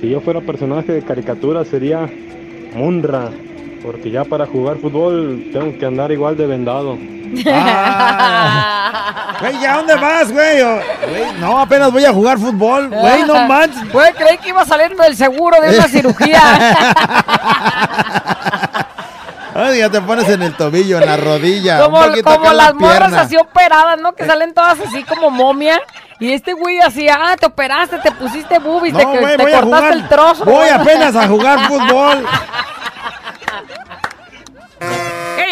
Si yo fuera personaje de caricatura sería Munra, porque ya para jugar fútbol tengo que andar igual de vendado. Ah. Güey, ¿ya dónde vas, güey? No, apenas voy a jugar fútbol. Güey, no manches. Güey, creí que iba saliendo del seguro de una cirugía. Ay, ya te pones en el tobillo, en la rodilla. como en la las morras así operadas, ¿no? Que salen todas así como momia. Y este güey así, ah, te operaste, te pusiste boobies, No, te, güey, te cortaste jugar. el trozo. Voy apenas a jugar fútbol.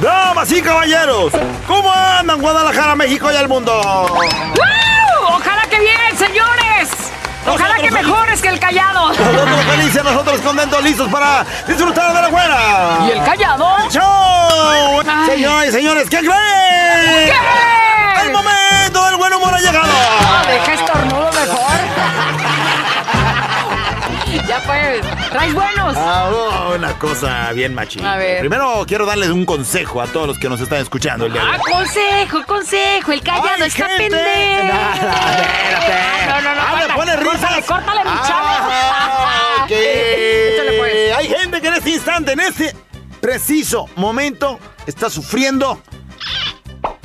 Damas y caballeros, ¿cómo andan Guadalajara, México y el mundo? Ojalá que mejores que el callado. Nosotros felices, nosotros contentos, listos para disfrutar de la buena. ¿Y el callado? ¡Show! Señoras y señores, ¿qué creen? ¿Qué? El momento del buen humor ha llegado. Ah, deja estornudo ya pues, traes buenos. Ah, oh, una cosa bien machina. A ver. Primero quiero darles un consejo a todos los que nos están escuchando el día de Ah, hoy. consejo, consejo, el callado Ay, está pendejo. No, espérate. No, no, no, Ah, pone risas. Córtale, córtale, mi Échale, pues. Hay gente que en este instante, en este preciso momento, está sufriendo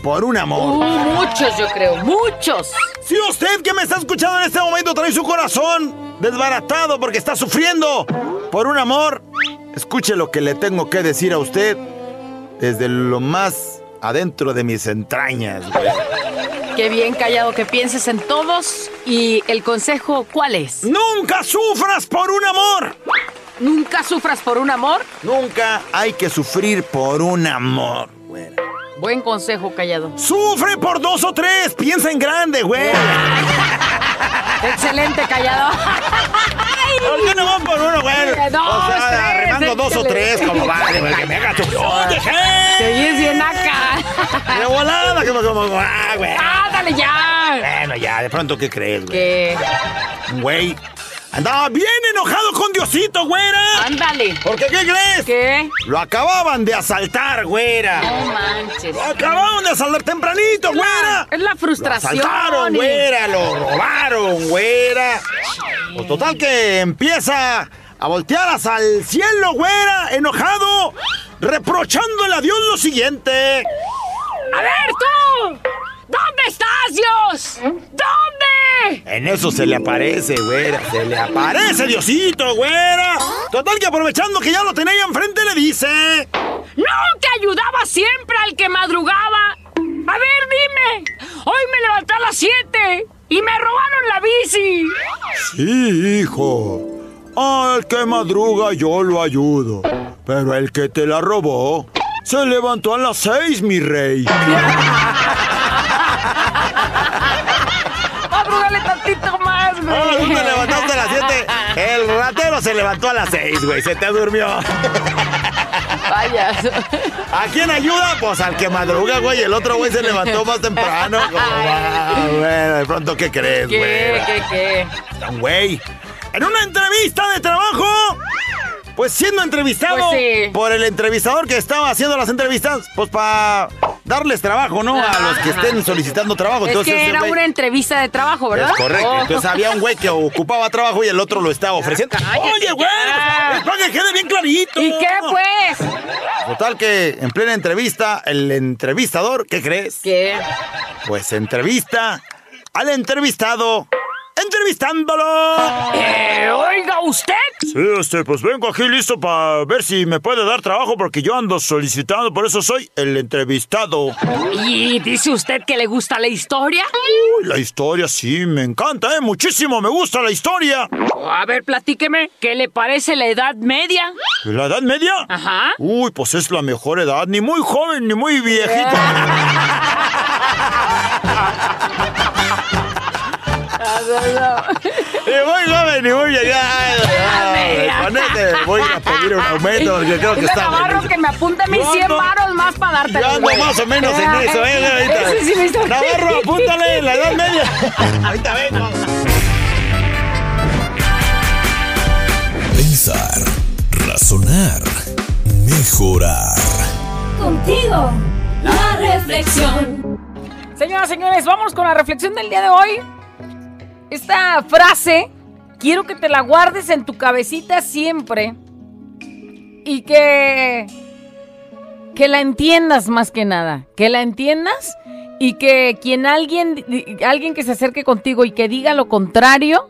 por un amor. Uh, muchos, yo creo, muchos. Si usted que me está escuchando en este momento trae su corazón desbaratado porque está sufriendo por un amor, escuche lo que le tengo que decir a usted desde lo más adentro de mis entrañas. güey. Qué bien callado que pienses en todos. ¿Y el consejo cuál es? Nunca sufras por un amor. Nunca sufras por un amor. Nunca hay que sufrir por un amor. güey. Buen consejo, callado. Sufre por dos o tres. Piensa en grande, güey. Excelente, callado. ¿Por qué no van por uno, güey? Dos, o sea, tres, arrimando dos o tres, como vale, güey, que me haga tu... ¡Oye, Te hey! oyes bien acá. De volada, que me como... Ah, güey. ¡Ándale ya! Bueno, ya, de pronto, ¿qué crees, güey? Que. Güey, andaba bien enojado con Diosito, güera. Ándale. ¿Por qué qué crees? ¿Qué? Lo acababan de asaltar, güera. No manches. Lo acababan de asaltar tempranito, güera. Es la Lo frustración. asaltaron, y- güera, lo robaron, güera. Pues total que empieza a voltear hacia el cielo, güera, enojado, reprochándole a Dios lo siguiente. A ver, tú. ¿Dónde estás, Dios? ¿Dónde? En eso se le aparece, güera, se le aparece Diosito, güera. Total que aprovechando que ya lo tenía ahí enfrente le dice... ¿No que ayudaba siempre al que madrugaba? A ver, dime. Hoy me levanté a las 7 y me robaron la bici. Sí, hijo. Al que madruga yo lo ayudo. Pero el que te la robó se levantó a las seis, mi rey. Tantito más, güey. Ah, tú te levantaste a las siete. El ratero se levantó a las seis, güey. Se te durmió. Vaya. ¿A quién ayuda? Pues al que madruga, güey. El otro güey se levantó más temprano. Bueno, de pronto, ¿qué crees, ¿Qué, güey? qué, qué? Un güey. En una entrevista de trabajo. Pues siendo entrevistado Pues sí. por el entrevistador que estaba haciendo las entrevistas, pues para darles trabajo, ¿no? A los que estén solicitando trabajo. Es Entonces, que era güey- una entrevista de trabajo, ¿verdad? Es correcto. Oh. Entonces había un güey que ocupaba trabajo y el otro lo estaba ofreciendo. cállate Oye, güey, para que quede bien clarito. ¿Y qué, pues? Total que en plena entrevista, el entrevistador, ¿qué crees? ¿Qué? Pues entrevista al entrevistado entrevistándolo. Eh, oiga, ¿usted? Sí, este, pues vengo aquí listo para ver si me puede dar trabajo porque yo ando solicitando, por eso soy el entrevistado. ¿Y dice usted que le gusta la historia? Uy, la historia sí, me encanta, ¿eh? Muchísimo, me gusta la historia. A ver, platíqueme, ¿qué le parece la Edad Media? ¿La edad media? Ajá. Uy, pues es la mejor edad, ni muy joven ni muy viejita. Ni muy joven ni muy media. Con este voy a ir a pedir un aumento porque creo que está Navarro que me apunte mis Yo 100 ando- varos más para darte. Yo ando más o menos en eso, ¿eh? Ahorita. Ese sí me hizo- Navarro, apúntale, la edad media. Ahorita vengo. Pensar, razonar, mejorar. Contigo, la reflexión. Señoras, señores, vamos con la reflexión del día de hoy. Esta frase, quiero que te la guardes en tu cabecita siempre. Y que. Que la entiendas más que nada. Que la entiendas y que quien alguien, alguien que se acerque contigo y que diga lo contrario,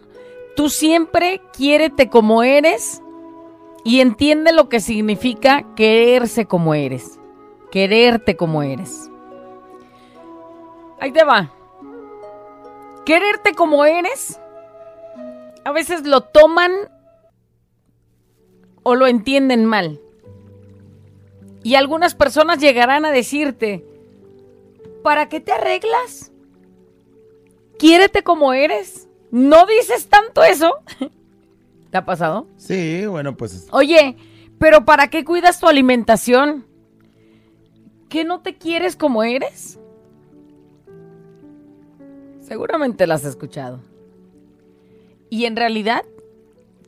tú siempre quiérete como eres y entiende lo que significa quererse como eres. Quererte como eres. Ahí te va. Quererte como eres, a veces lo toman o lo entienden mal. Y algunas personas llegarán a decirte, ¿para qué te arreglas? Quiérete como eres. ¿No dices tanto eso? ¿Te ha pasado? Sí, bueno, pues Oye, pero ¿para qué cuidas tu alimentación? ¿Que no te quieres como eres? Seguramente la has escuchado. Y en realidad,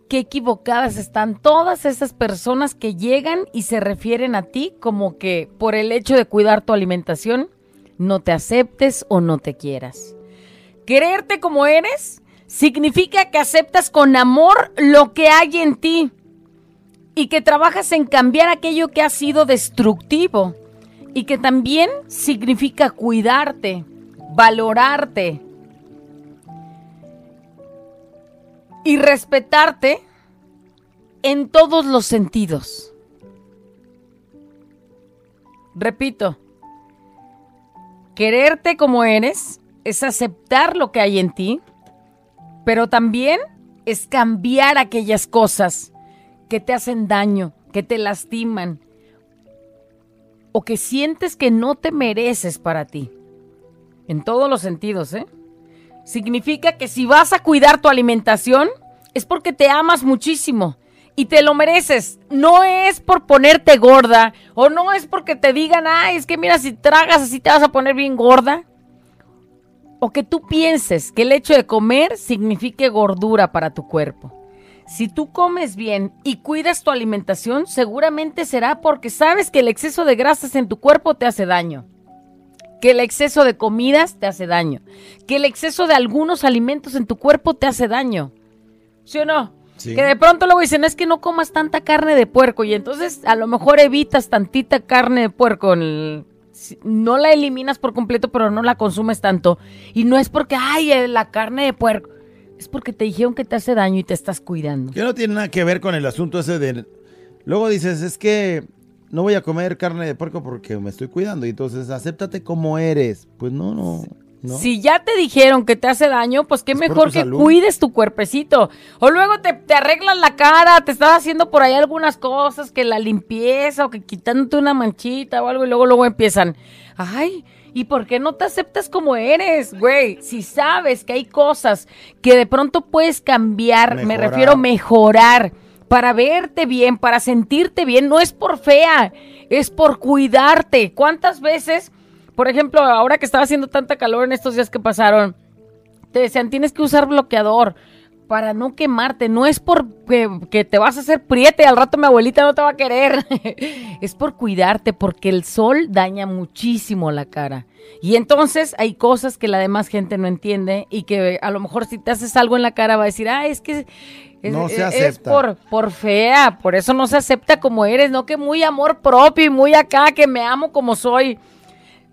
qué equivocadas están todas esas personas que llegan y se refieren a ti como que por el hecho de cuidar tu alimentación, no te aceptes o no te quieras. Quererte como eres significa que aceptas con amor lo que hay en ti y que trabajas en cambiar aquello que ha sido destructivo y que también significa cuidarte, valorarte y respetarte en todos los sentidos. Repito, quererte como eres es aceptar lo que hay en ti, pero también es cambiar aquellas cosas que te hacen daño, que te lastiman o que sientes que no te mereces para ti. En todos los sentidos, ¿eh? Significa que si vas a cuidar tu alimentación es porque te amas muchísimo y te lo mereces. No es por ponerte gorda o no es porque te digan, ay, es que mira, si tragas así te vas a poner bien gorda. O que tú pienses que el hecho de comer signifique gordura para tu cuerpo. Si tú comes bien y cuidas tu alimentación, seguramente será porque sabes que el exceso de grasas en tu cuerpo te hace daño. Que el exceso de comidas te hace daño. Que el exceso de algunos alimentos en tu cuerpo te hace daño. ¿Sí o no? Sí. Que de pronto luego dicen, es que no comas tanta carne de puerco y entonces a lo mejor evitas tantita carne de puerco. no la eliminas por completo, pero no la consumes tanto. Y no es porque, ay, eh, la carne de puerco. Es porque te dijeron que te hace daño y te estás cuidando. que no tiene nada que ver con el asunto ese de... Luego dices, es que no voy a comer carne de puerco porque me estoy cuidando. Y entonces, acéptate como eres. Pues no, no, no. Si ya te dijeron que te hace daño, pues qué Es mejor que salud. cuides tu cuerpecito. O luego te, te arreglas la cara, te estás haciendo por ahí algunas cosas, que la limpieza o que quitándote una manchita o algo y luego luego empiezan, ay, ¿y por qué no te aceptas como eres, güey? Si sabes que hay cosas que de pronto puedes cambiar, me refiero a mejorar, para verte bien, para sentirte bien, no es por fea, es por cuidarte. ¿Cuántas veces, por ejemplo, ahora que estaba haciendo tanta calor en estos días que pasaron, te decían, tienes que usar bloqueador para no quemarte. No es porque que te vas a hacer priete al rato mi abuelita no te va a querer. es por cuidarte, porque el sol daña muchísimo la cara. Y entonces hay cosas que la demás gente no entiende y que a lo mejor si te haces algo en la cara va a decir, ah, es que... Es, No se es acepta. por, por fea, por eso no se acepta como eres, no que muy amor propio y muy acá, que me amo como soy.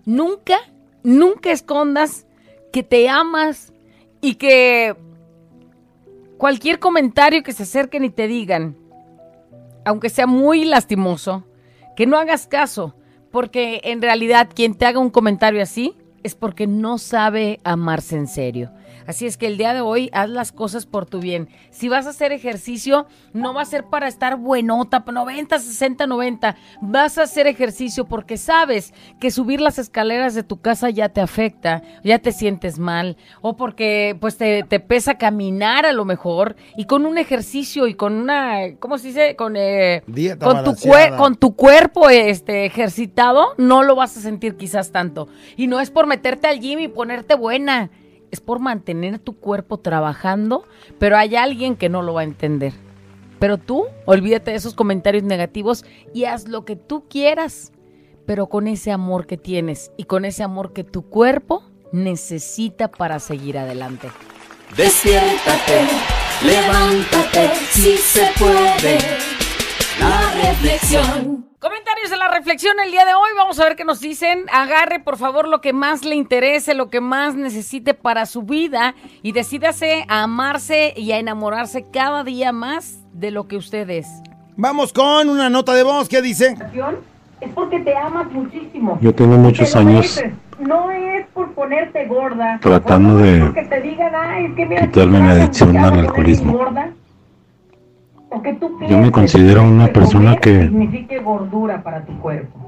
Nunca, nunca escondas que te amas y que cualquier comentario que se acerquen y te digan, aunque sea muy lastimoso, que no hagas caso, porque en realidad quien te haga un comentario así es porque no sabe amarse en serio. Así es que el día de hoy haz las cosas por tu bien. Si vas a hacer ejercicio, no va a ser para estar buenota, 90, 60, 90. Vas a hacer ejercicio porque sabes que subir las escaleras de tu casa ya te afecta, ya te sientes mal, o porque pues te, te pesa caminar a lo mejor, y con un ejercicio y con una, ¿cómo se dice? Con, eh, Dieta con, tu, con tu cuerpo este, ejercitado, no lo vas a sentir quizás tanto. Y no es por meterte al gym y ponerte buena, es por mantener tu cuerpo trabajando, pero hay alguien que no lo va a entender. Pero tú, olvídate de esos comentarios negativos y haz lo que tú quieras, pero con ese amor que tienes y con ese amor que tu cuerpo necesita para seguir adelante. Despiértate, levántate, si se puede. La reflexión. Comentarios de la reflexión el día de hoy. Vamos a ver qué nos dicen. Agarre, por favor, lo que más le interese, lo que más necesite para su vida y decídase a amarse y a enamorarse cada día más de lo que usted es. Vamos con una nota de voz. ¿Qué dice? es porque te amas muchísimo. Yo tengo muchos Te años. No es por ponerte gorda. Tratando de porque te digan, "Ay, es que mira, quitarme mi adicción al alcoholismo. gorda". O que tú Yo me considero una persona que signifique gordura para tu cuerpo.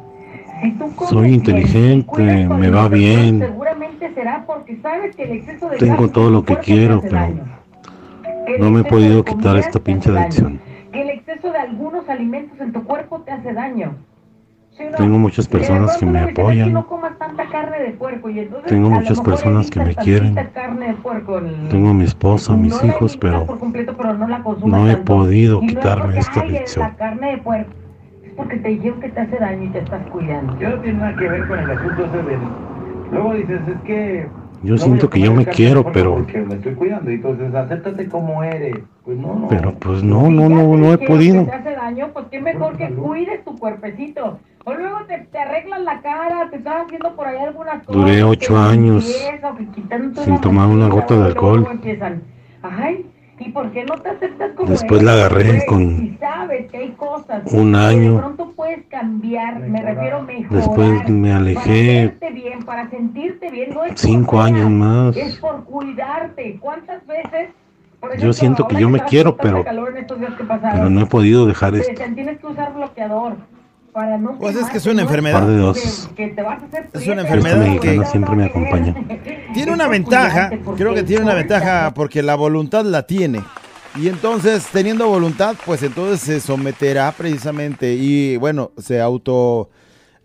Si tú soy inteligente, me va bien. Seguramente será porque sabes que el exceso de Tengo todo lo que quiero, pero no me he podido quitar esta pinche adicción. Que el exceso de algunos alimentos en tu cuerpo te hace daño. Tengo muchas personas que me me dicen, "Es que apoyan. no comas tanta carne de puerco", y entonces Tengo muchas personas que me quieren. Tengo a mi esposa, a mis hijos, pero no he podido quitarme esta "Ay, es adicción. La carne de puerco es porque te dijeron que te hace daño y te estás cuidando. Yo no tiene nada que ver con el asunto ese del... Luego dices, es que... Yo no siento que yo me quiero, pero- Porque me estoy cuidando, y entonces acéptate como eres. Pues no, no. pero pues no, no, Si no, no he podido. Que te hace daño, pues qué mejor que cuides tu cuerpecito. O luego te, te arreglas la cara, te estás haciendo por ahí algunas cosas. Duré ocho años sin tomar una gota de alcohol. luego empiezan, Ay, ¿y por qué no te aceptas como Después eres? la agarré con Si sabes que hay cosas un año. de pronto puedes cambiar, me refiero mejorar. Después me alejé verte bien, para sentirte bien, no es por cinco años más. Es por cuidarte. ¿Cuántas veces? por Yo siento que yo me quiero, pero- no he podido dejar esto. tienes que usar bloqueador para no Pues es que es una enfermedad. Par de dosis. Que, que te vas a hacer Es una enfermedad que- siempre me acompaña. Tiene una ventaja, creo que tiene una ventaja porque la voluntad la tiene. Y entonces, teniendo voluntad, pues entonces se someterá precisamente y bueno, se auto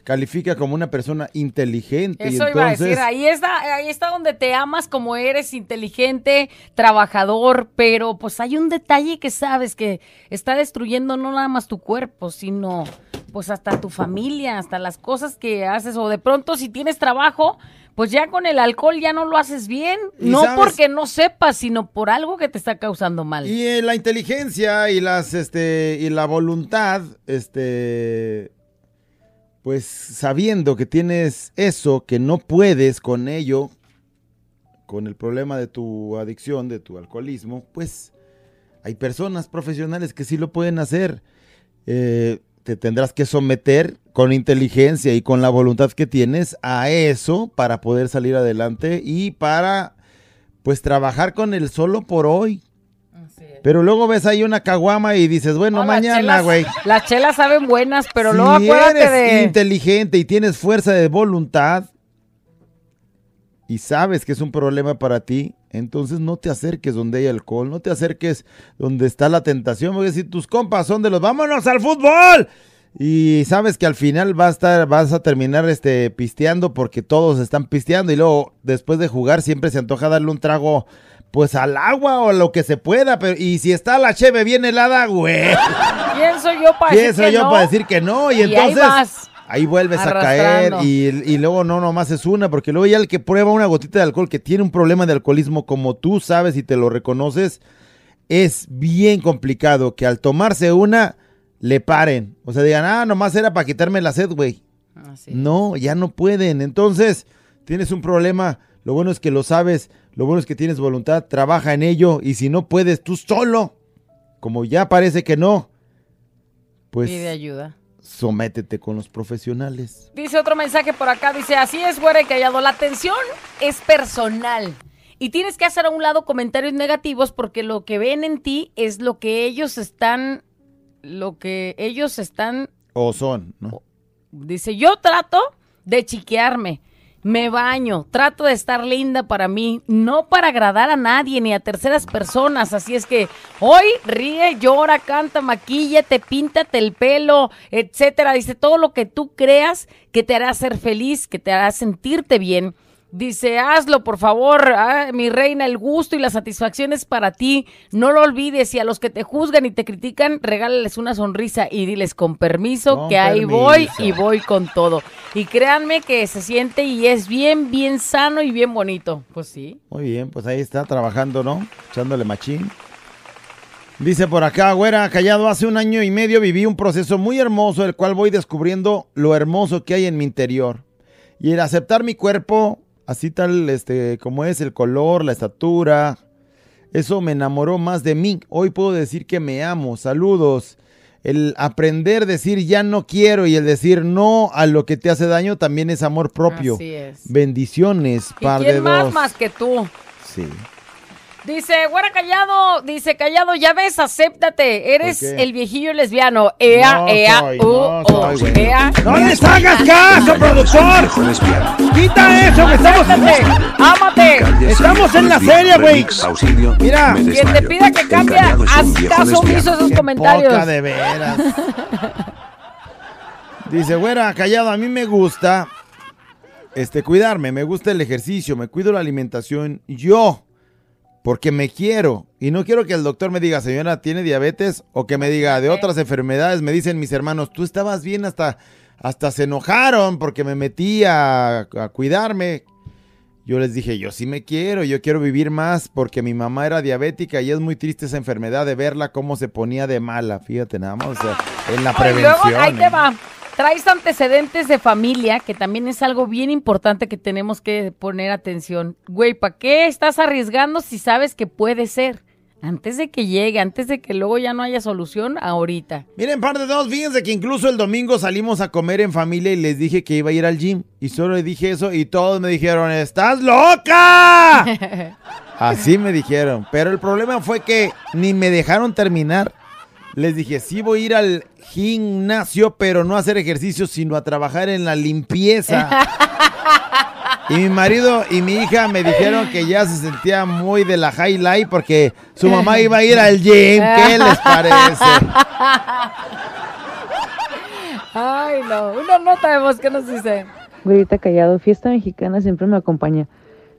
califica como una persona inteligente. y Eso iba a decir, ahí está, ahí está donde te amas como eres, inteligente, trabajador, pero pues hay un detalle que sabes que está destruyendo no nada más tu cuerpo, sino pues hasta tu familia, hasta las cosas que haces, o de pronto si tienes trabajo, pues ya con el alcohol ya no lo haces bien, no sabes- porque no sepas, sino por algo que te está causando mal. Y eh, la inteligencia y las este y la voluntad, este pues sabiendo que tienes eso, que no puedes con ello, con el problema de tu adicción, de tu alcoholismo, pues hay personas profesionales que sí lo pueden hacer. Eh, te tendrás que someter con inteligencia y con la voluntad que tienes a eso para poder salir adelante y para pues trabajar con el solo por hoy. Pero luego ves ahí una caguama y dices, bueno, No, las mañana, güey. Las chelas saben buenas, pero si luego acuérdate eres de... inteligente y tienes fuerza de voluntad y sabes que es un problema para ti, entonces no te acerques donde hay alcohol, no te acerques donde está la tentación, porque si tus compas son de los vámonos al fútbol y sabes que al final vas a estar, vas a terminar este pisteando porque todos están pisteando y luego después de jugar siempre se antoja darle un trago pues al agua o a lo que se pueda, pero y si está la cheve bien helada, güey. ¿Quién soy yo para ¿Quién decir soy que yo no? para decir que no? Y, entonces ahí vuelves a caer y, y luego no nomás es una, porque luego ya el que prueba una gotita de alcohol que tiene un problema de alcoholismo como tú sabes y te lo reconoces, es bien complicado que al tomarse una le paren. O sea, digan, ah, nomás era para quitarme la sed, güey. No, ya no pueden. Entonces, tienes un problema. Lo bueno es que lo sabes, lo bueno es que tienes voluntad, trabaja en ello y si no puedes tú solo, como ya parece que no, pues Pide ayuda. Sométete con los profesionales. Dice otro mensaje por acá, dice, así es, güera y callado, la atención es personal. Y tienes que hacer a un lado comentarios negativos porque lo que ven en ti es lo que ellos están, lo que ellos están, O son, ¿no? dice, yo trato de chiquearme, me baño, trato de estar linda para mí, no para agradar a nadie ni a terceras personas. Así es que hoy ríe, llora, canta, maquíllate, píntate el pelo, etcétera. Dice todo lo que tú creas que te hará ser feliz, que te hará sentirte bien. Dice, hazlo, por favor, ah, mi reina, el gusto y la satisfacción es para ti. No lo olvides y a los que te juzgan y te critican, regálales una sonrisa y diles con permiso Con que ahí voy y voy con todo. Y créanme que se siente y es bien, bien sano y bien bonito. Pues sí. Muy bien, pues ahí está trabajando, ¿no? Echándole machín. Dice por acá, güera, callado, hace un año y medio viví un proceso muy hermoso, el cual voy descubriendo lo hermoso que hay en mi interior. Y el aceptar mi cuerpo, así tal, este, como es, el color, la estatura, eso me enamoró más de mí. Hoy puedo decir que me amo. Saludos. El aprender a decir ya no quiero y el decir no a lo que te hace daño también es amor propio. Así es. Bendiciones, ¿Y par de quién más dos. más que tú? Sí. Dice, güera callado, dice callado, ya ves, acéptate, eres el viejillo lesbiano. Ea, No ea, soy, uh, no oh, soy, güey. ea. ¡No les hagas caso, productor! ¡Quita eso, que estamos ámate. Estamos en la serie, güey. Mira, Quien te pida que cambie, haz caso omiso a esos comentarios. poca de veras. Dice, güera, callado, a mí me gusta este cuidarme, me gusta el ejercicio, me cuido la alimentación yo porque me quiero y no quiero que el doctor me diga, "Señora, tiene diabetes" o que me diga de otras enfermedades, me dicen mis hermanos, "Tú estabas bien hasta hasta se enojaron porque me metí a, a cuidarme." Yo les dije, yo sí me quiero, yo quiero vivir más porque mi mamá era diabética y es muy triste esa enfermedad de verla cómo se ponía de mala. Fíjate nada más, o sea, en la Y prevención. luego, ahí te ¿eh? Traes antecedentes de familia, que también es algo bien importante que tenemos que poner atención. Güey, ¿para qué estás arriesgando si sabes que puede ser? Antes de que llegue, antes de que luego ya no haya solución, ahorita. Miren, par de dos, fíjense que incluso el domingo salimos a comer en familia y les dije que iba a ir al gym. Y solo le dije eso y todos me dijeron, ¡estás loca! Así me dijeron. Pero el problema fue que ni me dejaron terminar. Les dije, sí voy a ir al gimnasio, pero no a hacer ejercicio, sino a trabajar en la limpieza. Y mi marido y mi hija me dijeron que ya se sentía muy de la highlight porque su mamá iba a ir al gym. ¿Qué les parece? Ay, no. Una nota de voz que nos dice. Güerita Callado, fiesta mexicana siempre me acompaña.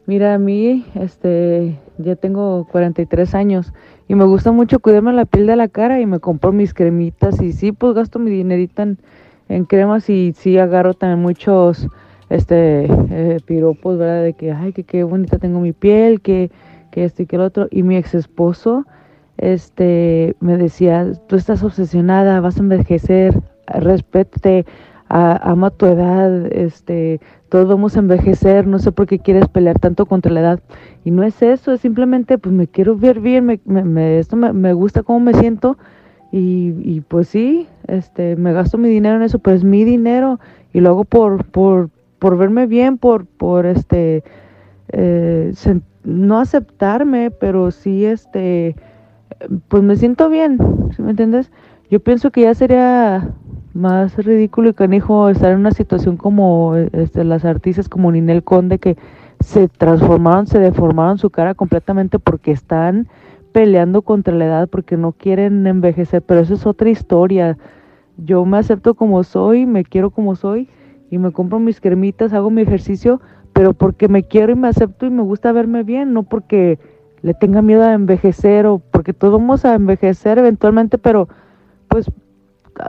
Mira, a mí, este, ya tengo 43 años y me gusta mucho cuidarme la piel de la cara y me compro mis cremitas y sí, pues gasto mi dinerito en, en cremas y sí agarro también muchos, este, eh, piropos, ¿verdad? De que, ay, que qué bonita tengo mi piel, que, que esto y que el otro. Y mi ex esposo, este, me decía, tú estás obsesionada, vas a envejecer, respétate, a- ama tu edad, este, todos vamos a envejecer, no sé por qué quieres pelear tanto contra la edad. Y no es eso, es simplemente, pues me quiero ver bien, me, me- esto me, me gusta cómo me siento y, y pues sí, este, me gasto mi dinero en eso, pero es mi dinero y lo hago por, por, por verme bien, por, por este, eh, no aceptarme, pero sí, este, pues me siento bien, ¿sí me entiendes? Yo pienso que ya sería más ridículo y canijo estar en una situación como este, las artistas como Ninel Conde que se transformaron, se deformaron su cara completamente porque están peleando contra la edad, porque no quieren envejecer, pero eso es otra historia. Yo me acepto como soy, me quiero como soy y me compro mis cremitas, hago mi ejercicio, pero porque me quiero y me acepto y me gusta verme bien, no porque le tenga miedo a envejecer o porque todos vamos a envejecer eventualmente, pero pues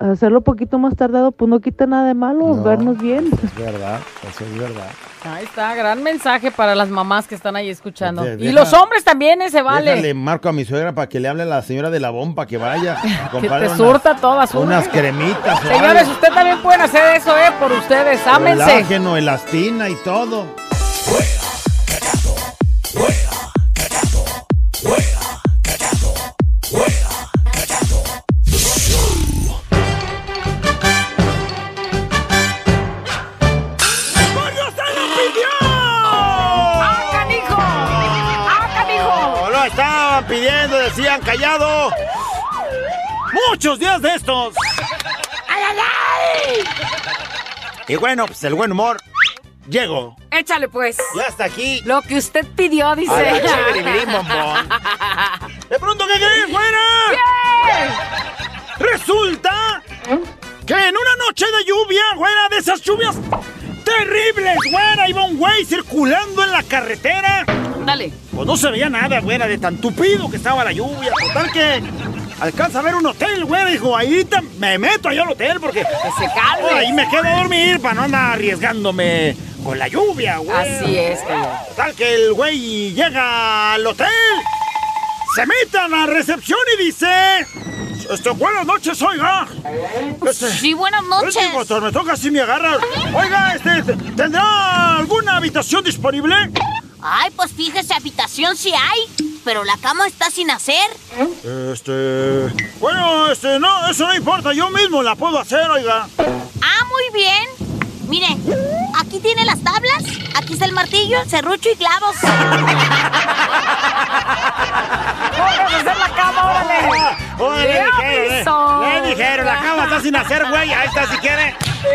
hacerlo poquito más tardado, pues no quita nada de malo, No. vernos bien. Es verdad, eso es verdad. Ahí está, gran mensaje para las mamás que están ahí escuchando. Deja- y los hombres también, ese vale. Déjale marco a mi suegra para que le hable a la señora de la bomba que vaya. a Que te unas- surta todas. Unas cremitas. Señores, algo. ustedes también pueden hacer eso, ¿eh? Por ustedes, ámense. Colágeno, elastina y todo. ¡Ah, Muchos días de estos. ¡Ay, ay, ay! Y bueno, pues el buen humor llegó. Échale, pues. Ya está aquí. Lo que usted pidió, dice. A la chévere, bombón. De pronto, ¿qué crees, fuera? Resulta que en una noche de lluvia, güera, de esas lluvias terribles, güera, iba un güey circulando en la carretera. Dale. Pues no se veía nada, güera, de tan tupido que estaba la lluvia. Total que alcanza a ver un hotel, güera. Dijo, ahí me meto ahí al hotel porque... Que se calme. Ahí me quedo a dormir para no andar arriesgándome con la lluvia, güey. Así es, güey. Tal que el güey llega al hotel, se mete a la recepción y dice... Este, buenas noches, oiga. Este, Sí, buenas noches. este, doctor, me toca así me agarra. Oiga, este, ¿tendrá alguna habitación disponible? Ay, pues fíjese, habitación sí hay, pero la cama está sin hacer. Este... Bueno, este, no, eso no importa, yo mismo la puedo hacer, oiga. Ah, muy bien. Mire, aquí tiene las tablas, aquí está el martillo, serrucho y clavos. ¡Vamos a hacer la cama, órale! Oye, le ¡Ya dijeron, eh, le dijeron, la cama está sin hacer, güey. Ahí está, si quiere.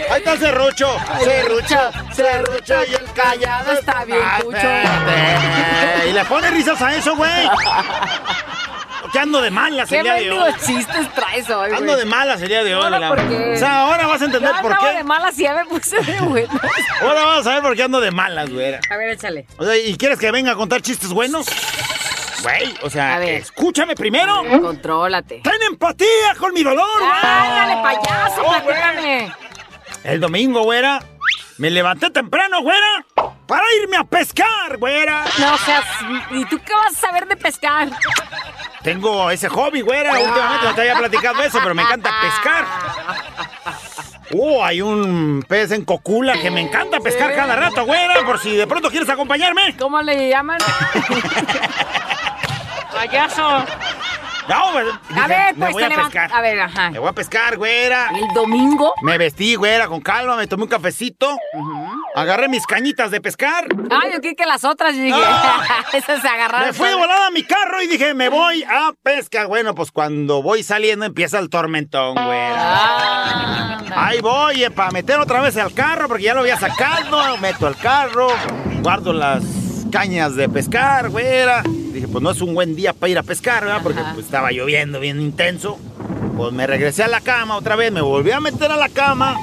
Ahí está el serrucho. Serrucho, serrucho y el callado está bien cucho. Y le pone risas a eso, güey. Que ando de malas ¿Qué el día de hoy. mendigos chistes traes hoy, güey? Ando de malas el día de hoy, Ahora. ¿por qué? O sea, ahora vas a entender Yo por qué. de malas y ya me puse de buenas. Ahora vas a ver por qué ando de malas, güey. A ver, échale. O sea, ¿y quieres que venga a contar chistes buenos? Güey, o sea, escúchame primero. Contrólate. Ten empatía con mi dolor, güey. ¡Ándale, payaso! Oh, platícame! El domingo, güera, me levanté temprano, güera, para irme a pescar, güera. No seas... ¿Y tú qué vas a saber de pescar? Tengo ese hobby, güera. Últimamente no te había platicado eso, pero me encanta pescar. Uh, hay un pez en cocula que me encanta pescar cada rato, güera, por si de pronto quieres acompañarme. ¿Cómo le llaman? Payaso. No, A ver, me pues voy a pescar. A ver, ajá. Me voy a pescar, güera. ¿El domingo? Me vestí, güera, con calma, me tomé un cafecito. Agarré mis cañitas de pescar. Ah, yo creí que las otras, yo dije. Ah. Esas se agarraron. Me fui de volada a mi carro y dije, me voy a pesca. Bueno, pues cuando voy saliendo empieza el tormentón, güera. Ah, Ahí voy, eh, para meter otra vez al carro, porque ya lo había sacado. Meto al carro, guardo las cañas de pescar, güera. Dije, pues no es un buen día para ir a pescar, ¿verdad? Porque pues, estaba lloviendo bien intenso. Pues me regresé a la cama otra vez, me volví a meter a la cama.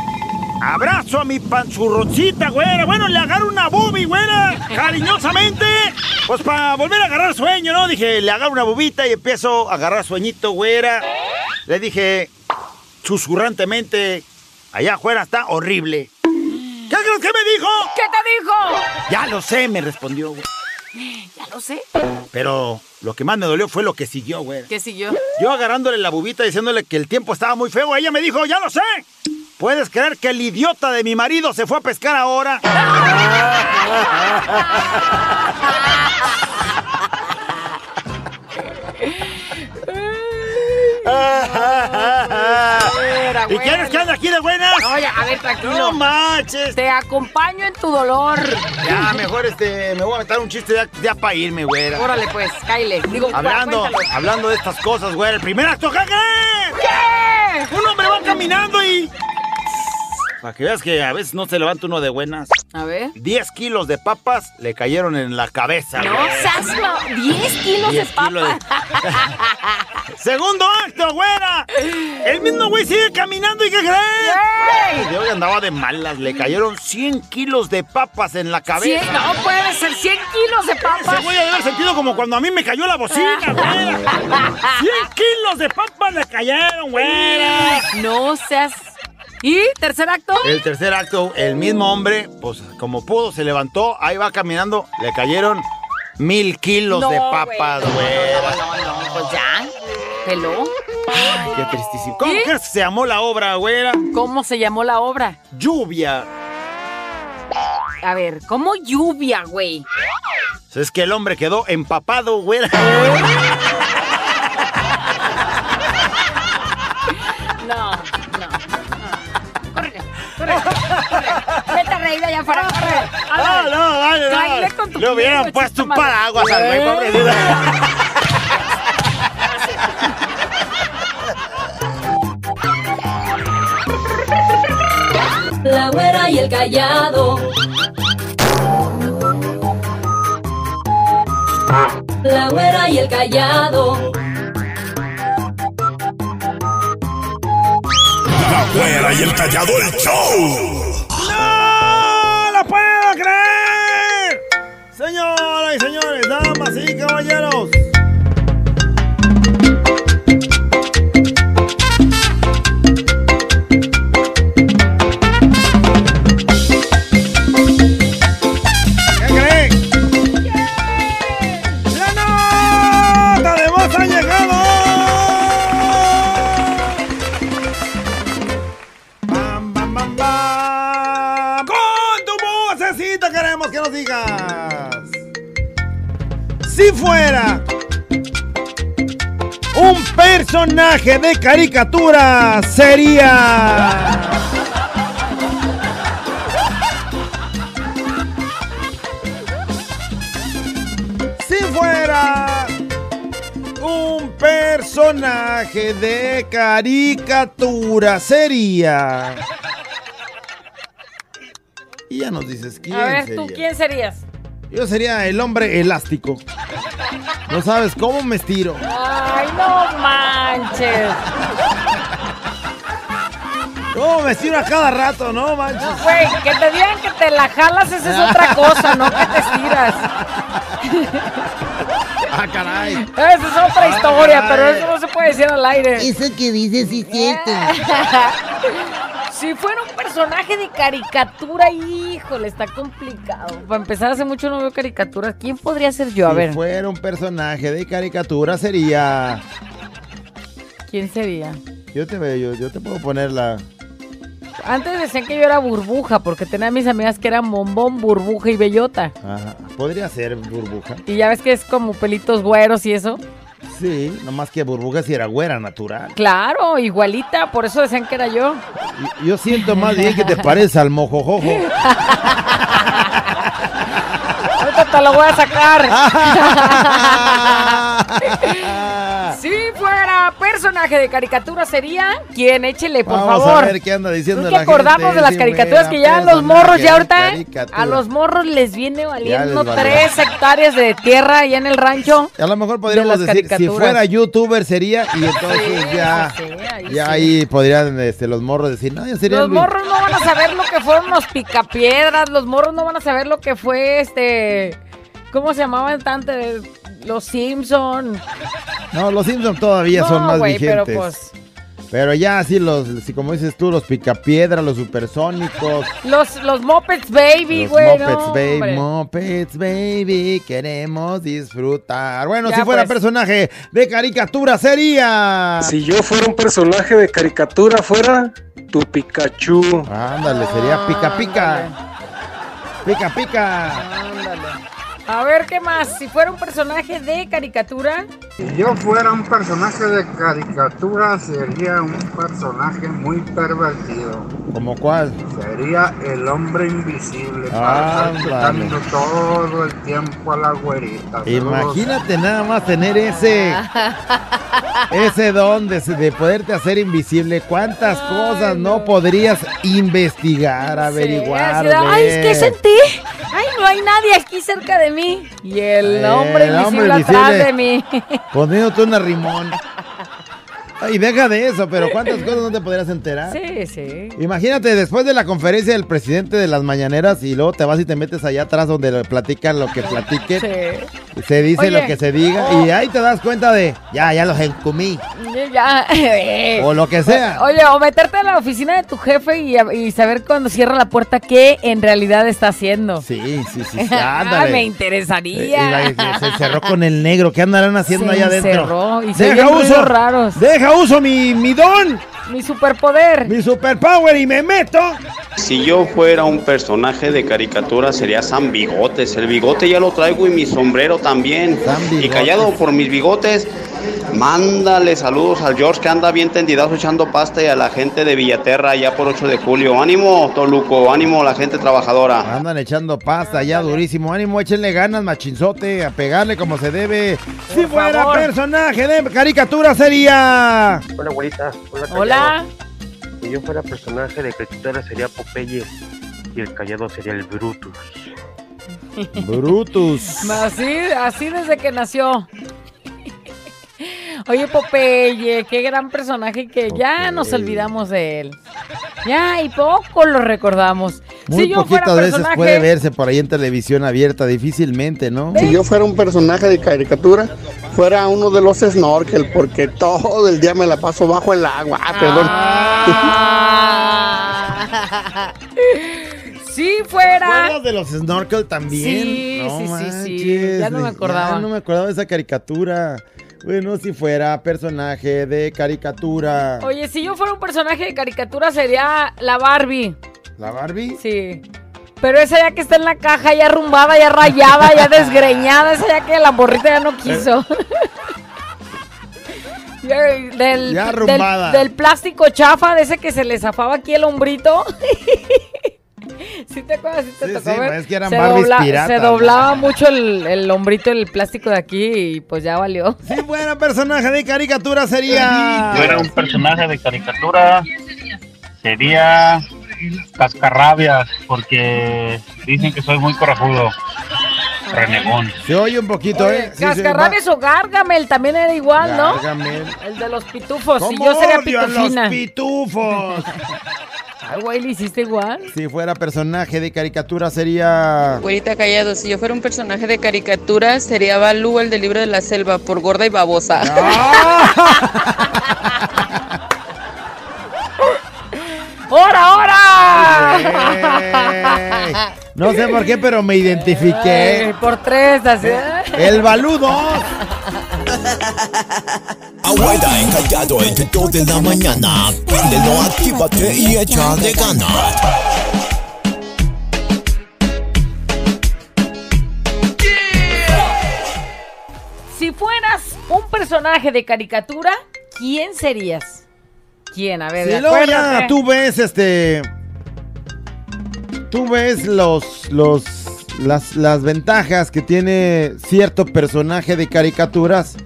Abrazo a mi panchurroncita, güera. Bueno, le agarro una bubi, güera, cariñosamente. Pues para volver a agarrar sueño, ¿no? Dije, le agarro una bubita y empiezo a agarrar sueñito, güera. Le dije, susurrantemente, allá afuera está horrible. ¿Qué crees que me dijo? ¿Qué te dijo? Ya lo sé, me respondió, güey. Ya lo sé. Pero lo que más me dolió fue lo que siguió, güey. ¿Qué siguió? Yo agarrándole la bubita diciéndole que el tiempo estaba muy feo, ella me dijo, ya lo sé. ¿Puedes creer que el idiota de mi marido se fue a pescar ahora? ¿Y quieres que ande aquí de buenas? Oye, a ver, tranquilo. No manches. Te acompaño en tu dolor. Ya, mejor este, me voy a meter un chiste ya, ya para irme, güera. Órale, pues, cáile. Digo, Hablando, cuéntalo. hablando de estas cosas, güey. El primer acto, ¿qué? ¿Qué? Un hombre va caminando y... Para que veas que a veces no se levanta uno de buenas. A ver. 10 kilos de papas le cayeron en la cabeza, No güey. seas lo... 10 kilos de 10 kilos de- papa. Segundo acto, güera. El mismo güey sigue caminando y ¿qué crees? ¡Ey! Yo andaba de malas, le cayeron 100 kilos de papas en la cabeza. Cien- no puede ser 100 kilos de papas. Güey ha de haber sentido como cuando a mí me cayó la bocina, güera. 100 kilos de papas le cayeron, güera. No seas... ¿Y tercer acto? El tercer acto, el mismo hombre, pues como pudo, se levantó, ahí va caminando, le cayeron mil kilos No, de güey, papas, no, güera. No, no, no, pues ya. Peló. Qué tristísimo. ¿Cómo se llamó la obra, güera? ¿Cómo se llamó la obra? Lluvia. A ver, ¿cómo lluvia, güey? Es que el hombre quedó empapado, güera. No, no, no. Corre, corre, corre. Vete a reír allá afuera, corre. No, no, dale, con tu Le hubieran puesto un paraguas al güey, pobre La güera y el callado. La güera y el callado. La güera y el callado el show. ¡No lo puedo creer! Señoras y señores, damas y caballeros. Personaje de caricatura, sería... Si fuera un personaje de caricatura, sería... Y ya nos dices quién A ver, sería. ¿tú quién serías? Yo sería el hombre elástico. No sabes cómo me estiro. Ay, no manches. ¿Cómo me estiro a cada rato, no manches? Güey, que te digan que te la jalas, esa es otra cosa, no que te estiras. Ah, caray. Esa es otra Ah, historia, pero eso no se puede decir al aire. Eso que dices sí es cierto. Si fuera un personaje de caricatura, híjole, está complicado. Para empezar, hace mucho no veo caricaturas. ¿Quién podría ser yo? A si ver, fuera un personaje de caricatura sería... ¿quién sería? Yo te veo, yo, yo te puedo poner la... Antes decían que yo era burbuja, porque tenía a mis amigas que eran bombón, burbuja y bellota. Ajá, podría ser burbuja. Y ya ves que es como pelitos güeros y eso. Sí, nomás que burbuja si era güera natural. Claro, igualita, por eso decían que era yo. Y- Yo siento más bien que te pareces al mojojojo. Ahorita te lo voy a sacar. si fuera personaje de caricatura sería quien échele, por Vamos favor. a ver qué anda diciendo Hay la gente, de las caricaturas que ya a los morros de ya ahorita caricatura. a los morros les viene valiendo les tres hectáreas de tierra allá en el rancho. A lo mejor podríamos las decir, si fuera youtuber sería, y entonces Sí, ya, sí, ahí ya sí. ahí podrían este, los morros decir, no, ya sería Los Luis". morros no van a saber lo que fueron los picapiedras, los morros no van a saber lo que fue este ¿cómo se llamaban tanto los Simpson? No, los Simpsons todavía son más güey, pero vigentes. pues Pero ya así los, si como dices tú, los picapiedra, los supersónicos, los los Muppets Baby, los güey, Muppets no, Baby, hombre. Muppets Baby, queremos disfrutar. Bueno, Ya, si fuera pues. personaje de caricatura sería... Si yo fuera un personaje de caricatura, fuera tu Pikachu. Ándale, sería pica pica. Pica pica. A ver qué más, si fuera un personaje de caricatura, Si yo fuera un personaje de caricatura, sería un personaje muy pervertido. ¿Como cuál? Sería el hombre invisible para Ándale. estar todo el tiempo a la güerita. Imagínate nada más tener ese ese don de, de poderte hacer invisible. ¿Cuántas cosas no podrías investigar, averiguar? de, Ay, es que sentí. Ay, no hay nadie aquí cerca de mí. Y el Eh, hombre el hombre invisible atrás invisible. de mí. Poniéndote una rimón. Ay, deja de eso, pero ¿cuántas cosas no te podrías enterar? Sí, sí. Imagínate después de la conferencia del presidente de las mañaneras y luego te vas y te metes allá atrás donde le platican lo que platiquen. Sí. Se dice Oye, lo que se diga oh. y ahí te das cuenta de, ya, ya los encumí. Ya. O lo que sea. Oye, o meterte a la oficina de tu jefe y, y saber cuando cierra la puerta qué en realidad está haciendo. Sí, sí, sí, Ah, ándale. me Eh, interesaría. iba- Se encerró con el negro. ¿Qué andarán haciendo Se allá adentro? encerró y se deja uso, raros. deja uso mi, mi don, Mi superpoder. mi superpower y me meto Si yo fuera un personaje de caricatura sería San Bigotes. El bigote ya lo traigo y mi sombrero también. Y callado por mis bigotes, mándale saludos al George que anda bien tendidazo echando pasta y a la gente de Villaterra allá por 8 de julio. Ánimo, Toluco, ánimo la gente trabajadora. Andan echando pasta ya durísimo. Ánimo, échenle ganas, machinzote, a pegarle como se debe. Si fuera favor. personaje de caricatura sería. Hola, abuelita. Hola, Hola. Si yo fuera personaje de caricatura sería Popeye y el callado sería el Brutus. Brutus. Así, así desde que nació. Oye, Popeye, qué gran personaje que ya nos olvidamos de él. Ya, y poco lo recordamos. Muy si yo fuera poquitas veces personaje, puede verse por ahí en televisión abierta, difícilmente, ¿no? Si yo fuera un personaje de caricatura, fuera uno de los snorkel, porque todo el día me la paso bajo el agua. Ah, perdón. Ah. si fuera. ¿Recuerdas de los snorkel también? Sí, No sí, sí, sí. Ya no me acordaba. ya no me acordaba de esa caricatura. Bueno, si fuera personaje de caricatura. Oye, si yo fuera un personaje de caricatura sería la Barbie. ¿La Barbie? Sí. Pero esa ya que está en la caja, ya arrumbada, ya rayada, ya desgreñada, esa ya que la morrita ya no quiso. Ya, del, Ya del- arrumbada. Del, plástico chafa, de ese que se le zafaba aquí el hombrito. ¿Sí te acuerdas? ¿Sí te Sí, tocó sí, ver? es que eran se Barbies piratas, Se ¿no? doblaba mucho el, el hombrito, el plástico de aquí y pues ya valió. Si fuera personaje de caricatura sería. Yo era un personaje de caricatura, sería Cascarrabias, porque dicen que soy muy corajudo. Renegón. Se oye un poquito, Oye, ¿eh? Sí, Cascarrabias o Gargamel también era igual, ¿no? Gargamel. El de los pitufos. Y ¿Cómo yo sería odio a los pitufina. pitufos? Ay, güey, ¿le hiciste igual? Si fuera personaje de caricatura sería. Güerita Callado, si yo fuera un personaje de caricatura, sería Balú, el del libro de la selva, por gorda y babosa. ¡Hora, hora! No sé por qué, pero me identifiqué. Ay, por tres, así. El baludo. Abuela encallado entre dos de la mañana. Préndelo, actívate y échale ganas. Si fueras un personaje de caricatura, ¿quién serías? ¿Quién? A ver, Si luego ya tú ves este. Tú ves los. los las, las ventajas que tiene cierto personaje de caricaturas.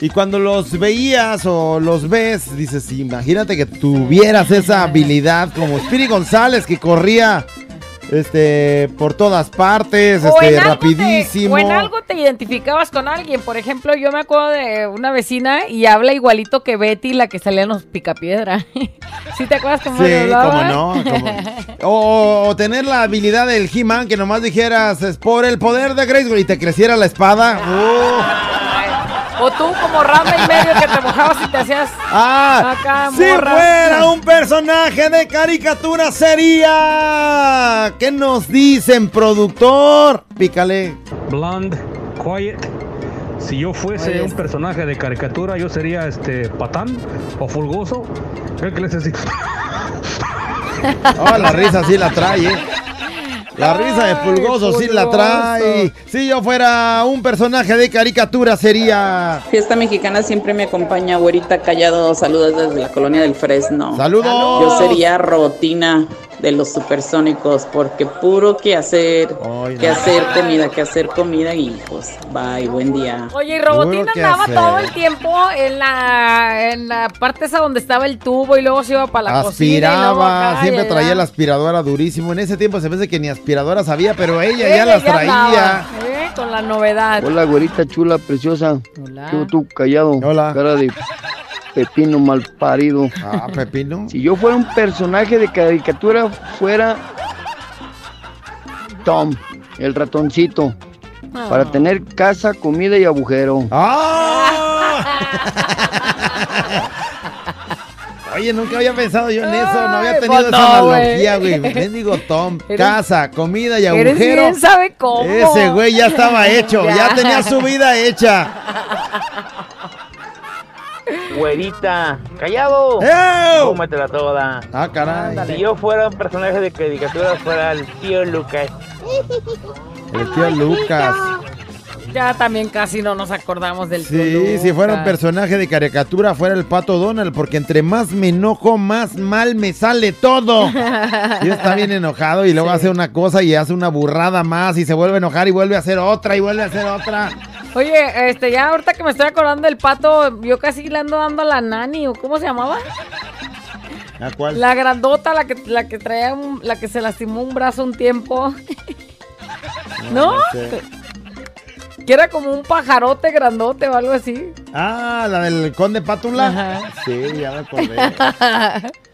Y cuando los veías o los ves, dices, imagínate que tuvieras esa habilidad como Spiri González que corría este por todas partes, O este te, rapidísimo. o en algo te identificabas con alguien. Por ejemplo, yo me acuerdo de una vecina y habla igualito que Betty, la que salía en los picapiedra. ¿Sí te acuerdas cómo Sí, cómo no. cómo- O, o tener la habilidad del He-Man que nomás dijeras es por el poder de Grayskull y te creciera la espada. Uh. O tú como rama y medio que te mojabas y te hacías Ah, acá si morra. fuera un personaje de caricatura sería. ¿Qué nos dicen, productor? Pícale. Blonde, quiet. Si yo fuese Oye, un personaje de caricatura, yo sería este patán o fulgoso. Que así. Oh, la risa sí la trae, ¿eh? La risa de Pulgoso sí la trae. Si yo fuera un personaje de caricatura sería. Fiesta mexicana siempre me acompaña, güerita Callado. Saludos desde la colonia del Fresno. ¡Saludos! Yo sería Rotina de los supersónicos, porque puro que hacer, que hacer comida, que hacer comida y pues bye, buen día. Oye, y que andaba hacer. todo el tiempo en la, en la parte esa donde estaba el tubo y luego se iba para la cocina. Aspiraba, acá y siempre traía la aspiradora durísimo. En ese tiempo se me hace que ni aspiradoras había, pero ella, ya las traía. andaba, ¿eh? Con la novedad. Hola, güerita chula, preciosa. Hola. Tú, tú, callado. Hola. Cara de pepino mal parido. Ah, pepino. Si yo fuera un personaje de caricatura, fuera Tom, el ratoncito. Ah. Para tener casa, comida y agujero. Oye, nunca había pensado yo en eso, no había tenido pues esa no, analogía, güey. Mendigo Tom, Eres- casa, comida y Eres agujero. bien sabe cómo. Ese güey ya estaba hecho, ya Ya. tenía su vida hecha. Güerita, callado. Cómetela toda. Ah, caray. Si yo fuera un personaje de caricatura, fuera el tío Lucas. El tío Lucas. Ya también casi no nos acordamos del tío Sí, si fuera un personaje de caricatura, fuera el pato Donald, porque entre más me enojo, más mal me sale todo. Y está bien enojado y luego hace una cosa y hace una burrada más y se vuelve a enojar y vuelve a hacer otra y vuelve a hacer otra. Oye, este, ya ahorita que me estoy acordando del pato, yo casi le ando dando a la nani, ¿o cómo se llamaba? ¿A cuál? La grandota, la que, la que traía, un- la que se lastimó un brazo un tiempo. ¿No? sé. Que era como un pajarote grandote o algo así. Ah, la del conde Pátula. Ajá. Sí, ya me acordé.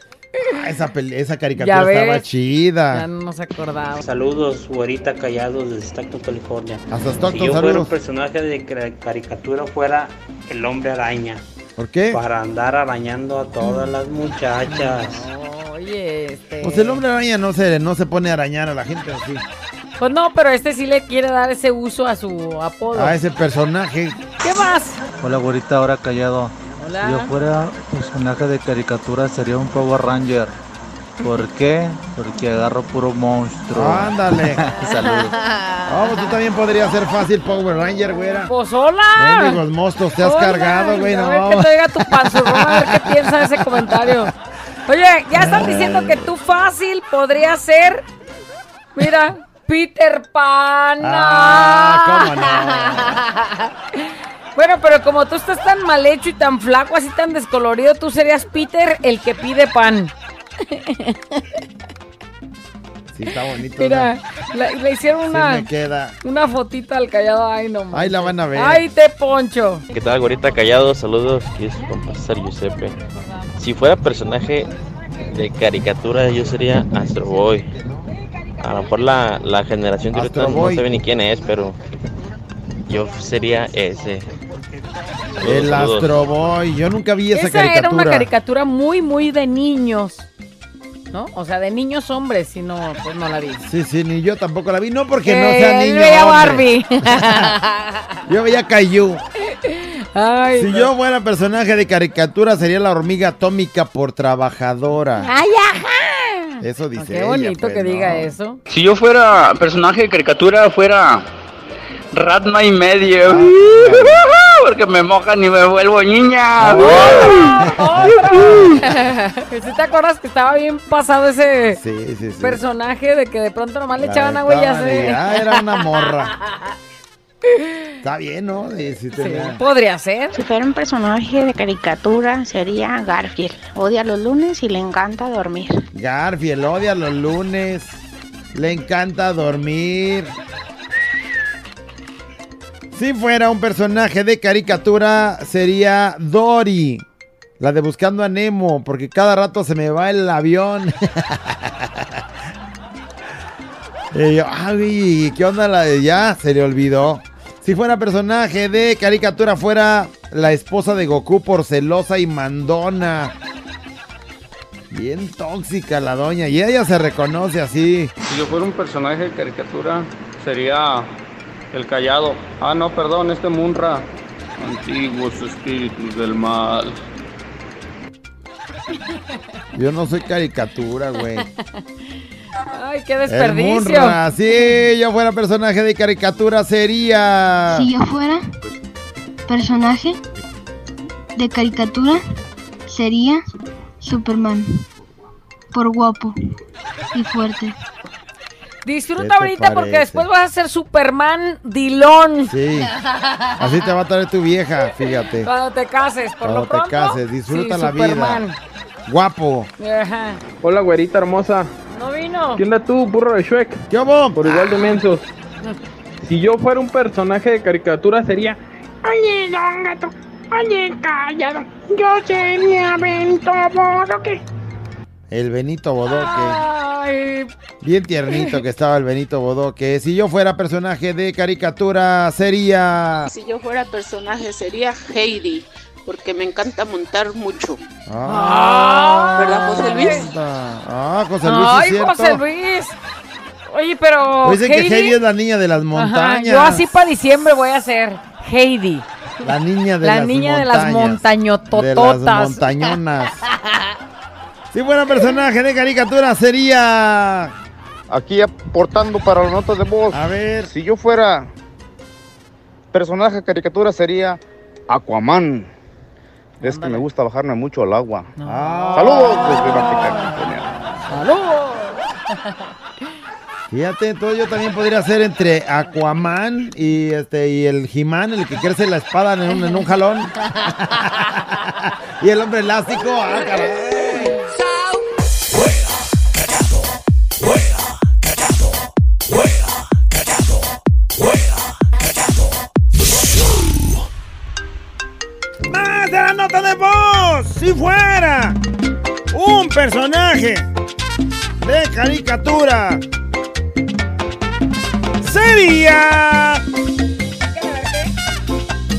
Ah, esa, caricatura estaba chida. Ya no nos acordaba. Saludos, güerita callado desde Stockton, California. Hasta Stockton, si yo fuera saludos. un personaje de caricatura, fuera el hombre araña. ¿Por qué? Para andar arañando a todas las muchachas. Oye, este. Pues el hombre araña no se, no se pone a arañar a la gente así. Pues no, pero este sí le quiere dar ese uso a su apodo. A ese personaje. ¿Qué más? Hola, güerita, ahora callado. Hola. Si yo fuera personaje de caricatura, sería un Power Ranger. ¿Por qué? Porque agarro puro monstruo. Ándale. Saludos. Vamos, tú también podrías ser fácil Power Ranger, güera. Pues hola. Mendigos monstruos, te has Hola. cargado, güey, A ver no. que te diga tu panzurrón, a ver qué piensa de ese comentario. Oye, ya están diciendo que tú fácil podría ser. Mira, Peter Pan. Ah, cómo no. Bueno, pero como tú estás tan mal hecho y tan flaco, así tan descolorido, tú serías Peter el que pide pan. Sí, está bonito. Mira, le hicieron una, queda. una fotita al callado. Ay, no Ahí la van a ver. Ay, te poncho. ¿Qué tal, gorita callado? Saludos, aquí es compa César Giuseppe. Si fuera personaje de caricatura, yo sería Astro Boy. A lo mejor la, la generación de ahorita no sabe ni quién es, pero yo sería ese. El saludos. Astro Boy. Yo nunca vi esa, Esa caricatura. era una caricatura muy, muy de niños. ¿No? O sea, de niños hombres, si no, pues no la vi. Sí, sí, ni yo tampoco la vi. No porque no Eh, sea niño. veía hombre. Barbie. Yo veía Caillou. Ay, si no. yo fuera personaje de caricatura, sería la hormiga atómica por trabajadora. ¡Ay, ajá! Eso dice Qué ella, bonito pues, que no. diga eso. Si yo fuera personaje de caricatura, fuera Ratma y medio. Ah, Porque me mojan y me vuelvo niña. ¿Sí te acuerdas que estaba bien pasado ese Sí, sí, sí. personaje de que de pronto nomás le echaban agua y ya se... ya era una morra. Está bien, ¿no? Sí, Podría ser. Si fuera un personaje de caricatura, sería Garfield. Odia los lunes y le encanta dormir. Garfield odia los lunes. Le encanta dormir. Si fuera un personaje de caricatura, sería Dory. La de Buscando a Nemo, porque cada rato se me va el avión. y yo, ay, ¿qué onda la de ya? Se le olvidó. Si fuera personaje de caricatura, fuera la esposa de Goku por celosa y mandona. Bien tóxica la doña. Y ella se reconoce así. Si yo fuera un personaje de caricatura, sería el callado. Ah, no, perdón, este Munra. Antiguos espíritus del mal. Yo no soy caricatura, güey. Ay, qué El desperdicio. Munra. Si yo fuera personaje de caricatura, sería. Si yo fuera personaje de caricatura, sería Superman. Por guapo y fuerte. ¿Qué Disfruta ahorita porque después vas a ser Superman Dilón. Sí. Así te va a traer tu vieja, fíjate. Cuando te cases, por Cuando lo pronto. te cases, disfruta sí, la Superman. vida. Guapo. Ajá. Hola, güerita hermosa. No vino. ¿Qué onda tú, burro de Shrek? ¿Qué hubo? Por igual de mensos. Si yo fuera un personaje de caricatura, sería... Oye, don gato, oye, callado. Yo sería Bento Bodoque. El Benito Bodoque. Ay, Bien tiernito que estaba el Benito Bodoque. Si yo fuera personaje de caricatura, sería. Si yo fuera personaje sería Heidi, porque me encanta montar mucho. Ah, ¿Verdad, José Luis? Ah, José Luis, Ay, es. José Luis. Oye, pero. Pues dicen que Heidi es la niña de las Ajá, montañas. yo así para diciembre voy a ser Heidi. La niña de La las niña de las montañas. De montañotototas. las montañonas. Si fuera personaje de caricatura sería. Aquí aportando para la nota de voz. A ver. Si yo fuera personaje de caricatura sería Aquaman. Es que me gusta bajarme mucho al agua. Ah. Saludos desde Baja California. Fíjate, entonces yo también podría ser entre Aquaman y este y el He-Man, el que crece la espada en un, en un jalón. y el hombre elástico. Ah, caray. Nota de voz! Si fuera un personaje de caricatura, sería.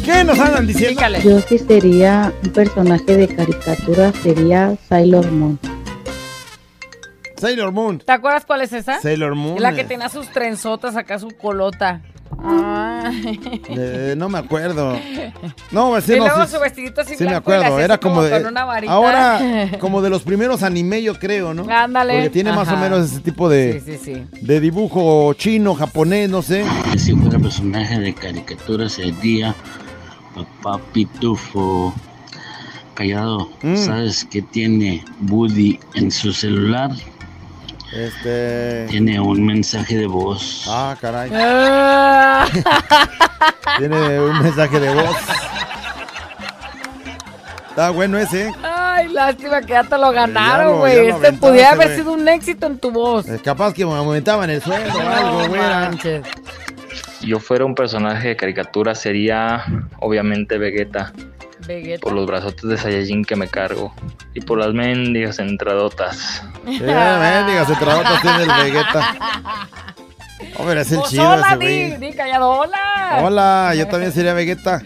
¿Qué nos andan diciendo? Yo sí sería un personaje de caricatura, sería Sailor Moon. Sailor Moon. ¿Te acuerdas cuál es esa? Sailor Moon. La que tenía sus trenzotas acá, su colota. Eh, no me acuerdo. No, sí, y no, luego sí, su vestidito así sí me acuerdo. Era como de. con una varita. Ahora, como de los primeros anime, yo creo, ¿no? Ándale. Porque tiene más o menos ese tipo de, Sí, sí, sí. de dibujo chino, japonés, no sé. Si fuera personaje de caricatura sería Papá Pitufo. Callado, Mm. ¿sabes qué tiene Woody en su celular? Este. Tiene un mensaje de voz. Ah, caray. Ah. Tiene un mensaje de voz. Está bueno ese. ¿eh? Ay, lástima que ya te lo ganaron, güey. Este pudiera haber sido un éxito en tu voz. Eh, Capaz que me aumentaban el sueldo o algo, güey. Si yo fuera un personaje de caricatura sería obviamente Vegeta Vegeta. por los brazotes de Saiyajin que me cargo y por las mendigas entradotas. Eh, mendigas entradotas tiene el Vegeta. Hombre, es el Pues chido hola, ese di, di callado, hola. Hola, yo también sería Vegeta.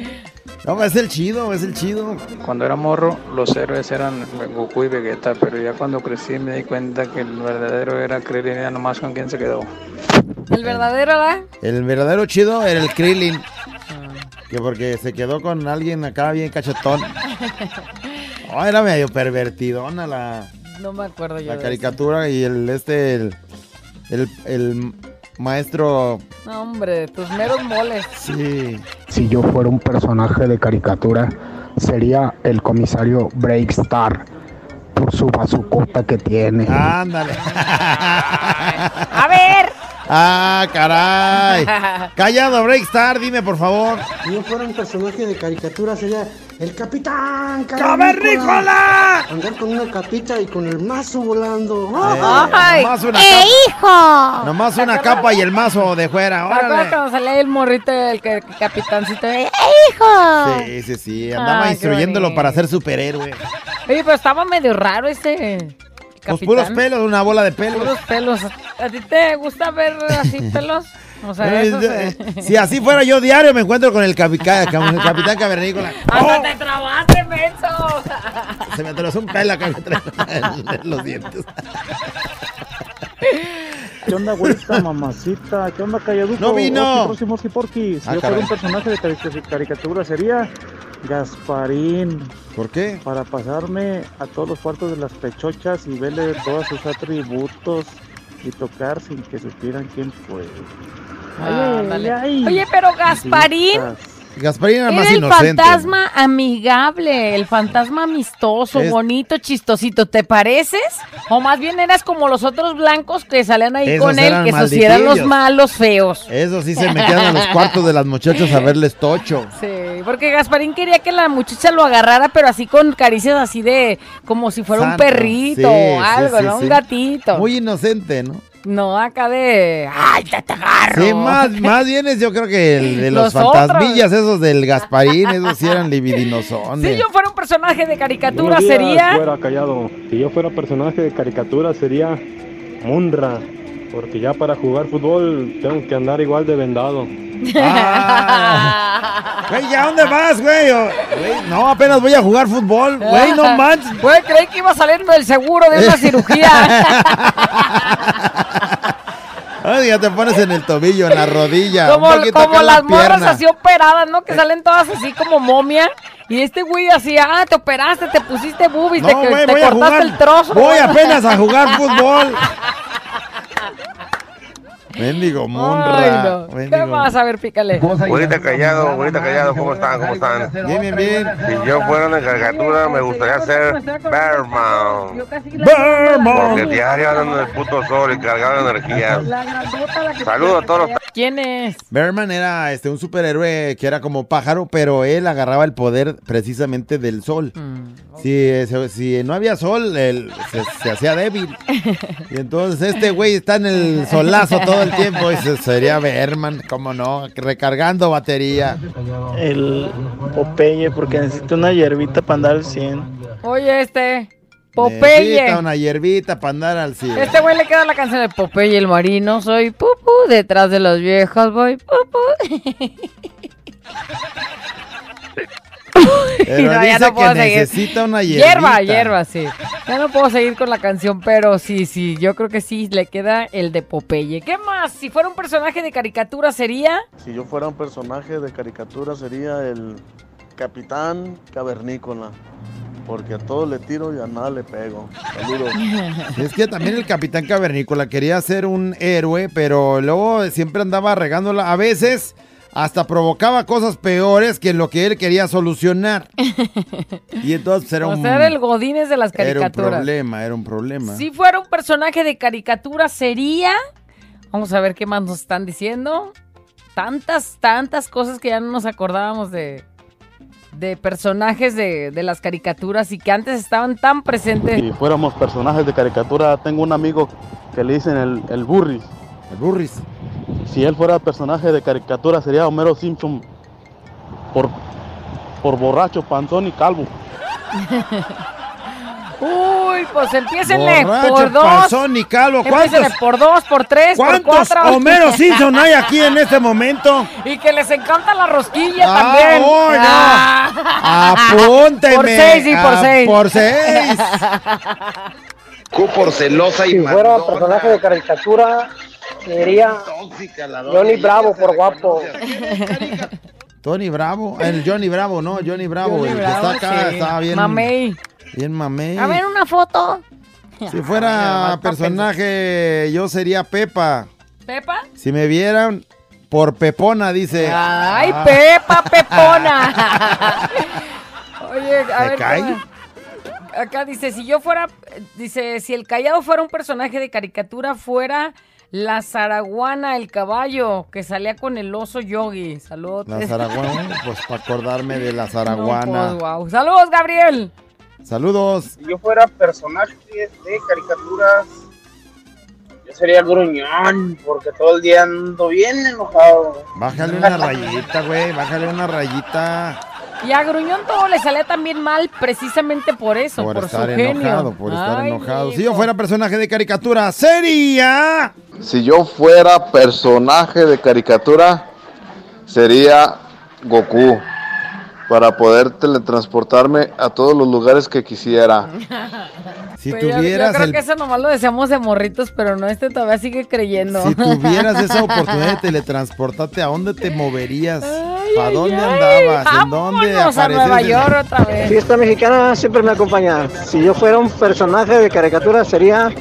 No, es el chido, es el chido. Cuando era morro, los héroes eran Goku y Vegeta, pero ya cuando crecí me di cuenta que el verdadero era Krillin, ya nomás con quién se quedó. El verdadero, ¿verdad? El verdadero chido era el Krillin. Que porque se quedó con alguien acá bien cachetón. Oh, era medio pervertidona la, No me acuerdo yo. la de caricatura y el este el, el, el maestro. No, hombre, tus meros moles. sí. Si yo fuera un personaje de caricatura, sería el comisario Breakstar por su bazucota que tiene. Ándale. A ver. Ah, caray. Callado, Breakstar, dime por favor. Si yo fuera un personaje de caricatura sería el Capitán ¡Cavernícola! Andar con una capita y con el mazo volando. Eh, nomás una ¡Eh, capa. Nomás una capa y el mazo de fuera. ¿Te acuerdas Órale. cuando salía el morrito del capitancito? de, ¡Eh, hijo! Sí, sí, sí. Andaba Ah, qué instruyéndolo para ser superhéroe. Oye, pero estaba medio raro ese. Pues capitán. puros pelos, una bola de pelos. Puros pelos. ¿A ti te gusta ver así pelos? O sea, Bueno, eso eh, se... Si así fuera yo diario, me encuentro con el, capica- con el capitán cavernícola. ¡Hasta te trabaste, menso! Se me atravesó un pelo acá en los dientes. ¿Qué onda, güerita, mamacita? ¿Qué onda, Calladuco? No vino. Porky. Si Ah, yo fuera un personaje de cari- caricatura sería Gasparín. ¿Por qué? Para pasarme a todos los cuartos de las pechochas y verle todos sus atributos y tocar sin que supieran quién fue. Ay, Ándale. ay, ay. Oye, pero Gasparín Gasparín era era más el inocente. fantasma amigable, el fantasma amistoso, Es- bonito, chistosito. ¿Te pareces? O más bien eras como los otros blancos que salían ahí Esos con él, que esos eran los malos feos. Eso sí se metían a los cuartos de las muchachas a verles tocho. Sí, porque Gasparín quería que la muchacha lo agarrara, pero así con caricias así de, como si fuera un perrito Sí, o algo, sí, ¿no? Un gatito. Muy inocente, ¿no? No, acá de, ay, te agarro. Sí, más, más bien es yo creo que el de los, Los fantasmillas esos del Gasparín, esos sí eran libidinosones. Si yo fuera un personaje de caricatura, días, sería... Fuera callado. Si yo fuera personaje de caricatura sería Munra. Porque ya para jugar fútbol tengo que andar igual de vendado. Ah. Güey, ¿ya dónde vas, güey, No, apenas voy a jugar fútbol. Güey, no manches. Güey, creí que iba a salirme del seguro de una cirugía. Ay, ya te pones en el tobillo, en la rodilla. Como, un como las morras así operadas, ¿no? Que salen todas así como momia. Y este güey así, ah, te operaste, te pusiste boobies, te, No, te voy a cortaste el trozo. Voy apenas a jugar fútbol. Mendigo Ay, Munra. no. ¿Qué más? A ver, pícale. Güerita Callado, Güerita Callado, ¿cómo están? ¿Cómo están? Bien, bien, bien. Si yo fuera una caricatura, me gustaría ser Bearman. Bearman. Porque diario andan en el puto sol y cargado de energía. Saludos a todos los... ¿Quién es? Bearman era este, un superhéroe que era como pájaro, pero él agarraba el poder precisamente del sol. Mm, Si, no había sol, él se, se hacía débil. Y entonces este güey está en el solazo todo el tiempo. Y se- sería Bearman, cómo no, recargando batería. El Popeye, porque necesito una hierbita para andar al 100. Oye, este. Necesita Popeye. una hierbita para andar al cielo. Este güey le queda la canción de Popeye el marino. Soy pupu, detrás de las viejas voy pupu. Pero No, ya dice no que puedo seguir. necesita una hierbita. Hierba, hierba, sí. Ya no puedo seguir con la canción, pero sí, sí, yo creo que sí le queda el de Popeye. ¿Qué más? Si fuera un personaje de caricatura sería. Si yo fuera un personaje de caricatura sería el Capitán Cavernícola. Porque a todo le tiro y a nada le pego. Saludos. Es que también el Capitán Cavernícola quería ser un héroe, pero luego siempre andaba regándola. A veces hasta provocaba cosas peores que lo que él quería solucionar. Y entonces era O un, sea, era el Godines de las era un caricaturas. problema, era un problema. Si fuera un personaje de caricatura sería. Vamos a ver qué más nos están diciendo. Tantas, tantas cosas que ya no nos acordábamos de, de personajes de, de las caricaturas y que antes estaban tan presentes. Si fuéramos personajes de caricatura, tengo un amigo que le dicen el, el Burris. El Burris. Si él fuera personaje de caricatura, sería Homero Simpson por, por borracho, panzón y calvo. Uy, pues empiécenle Borracho, por dos. panzón y calvo. ¿Cuántos, por dos, por tres, por cuatro. Homero Simpson hay aquí en este momento? Y que les encanta la rosquilla Ah, también. hoy no. Ah. Apúnteme. Por seis, sí, por Ah, seis. Por seis. Q por celosa y Si fuera personaje de caricatura, sería Johnny Bravo por guapo. Tony Bravo, el Johnny Bravo, no, Johnny Bravo, Johnny el que Bravo, está acá, sí. estaba bien. Mamey. Bien mamey. A ver, una foto. Si fuera personaje, yo sería Pepa. ¿Pepa? Si me vieran por Pepona, dice. Ay, Ah. Pepa, Pepona. Oye, a ¿Te ver. Acá dice, si yo fuera, dice, si el callado fuera un personaje de caricatura, fuera la zaraguana, el caballo, que salía con el oso yogi. Saludos. La Zaraguana, pues para acordarme de la Zaraguana. wow. Saludos, Gabriel. Saludos. Si yo fuera personaje de caricaturas, yo sería el gruñón, porque todo el día ando bien enojado. Bájale una rayita, güey, bájale una rayita. Y a Gruñón todo le salía también mal precisamente por eso, por, Por estar su genio. enojado, por estar Ay, enojado. Si yo fuera personaje de caricatura, sería. Si yo fuera personaje de caricatura, sería Goku. Para poder teletransportarme a todos los lugares que quisiera. Si Pues yo- yo, tuvieras creo el que eso nomás lo deseamos de morritos, pero no, este todavía sigue creyendo. Si tuvieras esa oportunidad de teletransportarte, ¿a dónde te moverías? ¿Para dónde andabas? ¿En dónde a? Nueva York otra vez. Fiesta mexicana siempre me acompaña. Si yo fuera un personaje de caricatura sería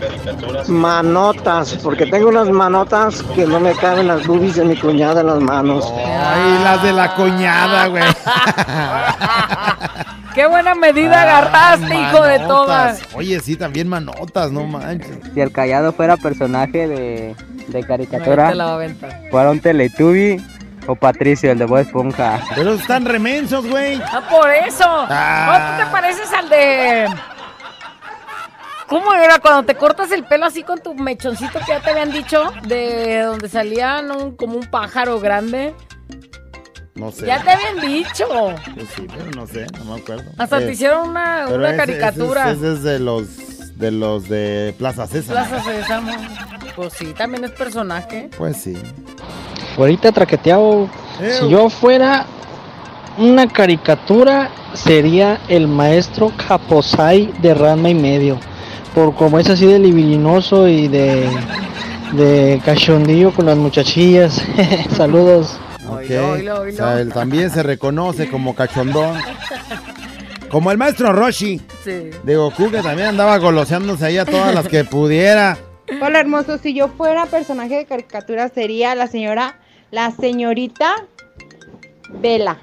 Manotas, porque tengo unas manotas que no me caben las boobies de mi cuñada en las manos. Ay, las de la cuñada, güey. Qué buena medida agarraste, hijo de todas. Oye, sí, también manotas, no manches. Si el callado fuera personaje de, de caricatura, fuera un Teletubby o Patricio, el de Bob Esponja. Pero están remensos, güey. Ah, por eso. Ah. ¿No tú te pareces al de... ¿Cómo era cuando te cortas el pelo así con tu mechoncito que ya te habían dicho? De donde salían un- como un pájaro grande. No sé. Ya te habían dicho. Pues sí, pero no sé, no me acuerdo. Hasta Eh, te hicieron una, pero una ese- caricatura. Ese, ese es de los de los de Plaza César. Plaza Sésamo. Pues sí, también es personaje. Pues sí. Ahorita traqueteado. Si yo fuera una caricatura, sería el maestro Caposai de Ranma y medio. Por como es así de libidinoso y de de cachondillo con las muchachillas. Saludos. Ok. O sea, él también se reconoce como cachondón. Como el maestro Roshi Sí. de Goku, que también andaba goloseándose ahí a todas las que pudiera. Hola hermoso, si yo fuera personaje de caricatura sería la señora, la señorita Vela,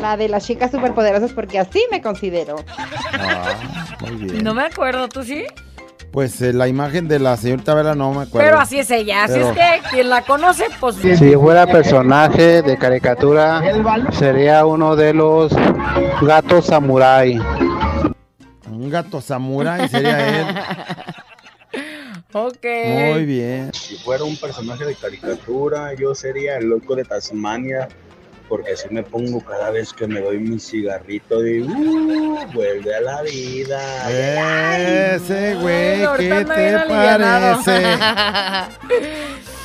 la de las chicas superpoderosas porque así me considero. Muy bien. No me acuerdo, ¿tú sí? Pues eh, la imagen de la señorita Vela no me acuerdo. Pero así es ella. Así Pero- es que quien la conoce, pues. Si fuera personaje de caricatura, sería uno de los gatos samurái. Un gato samurái sería él. Ok. Muy bien. Si fuera un personaje de caricatura, yo sería el loco de Tasmania, porque así me pongo cada vez que me doy mi cigarrito de uh, vuelve a la vida. Ese güey, ¿qué te parece?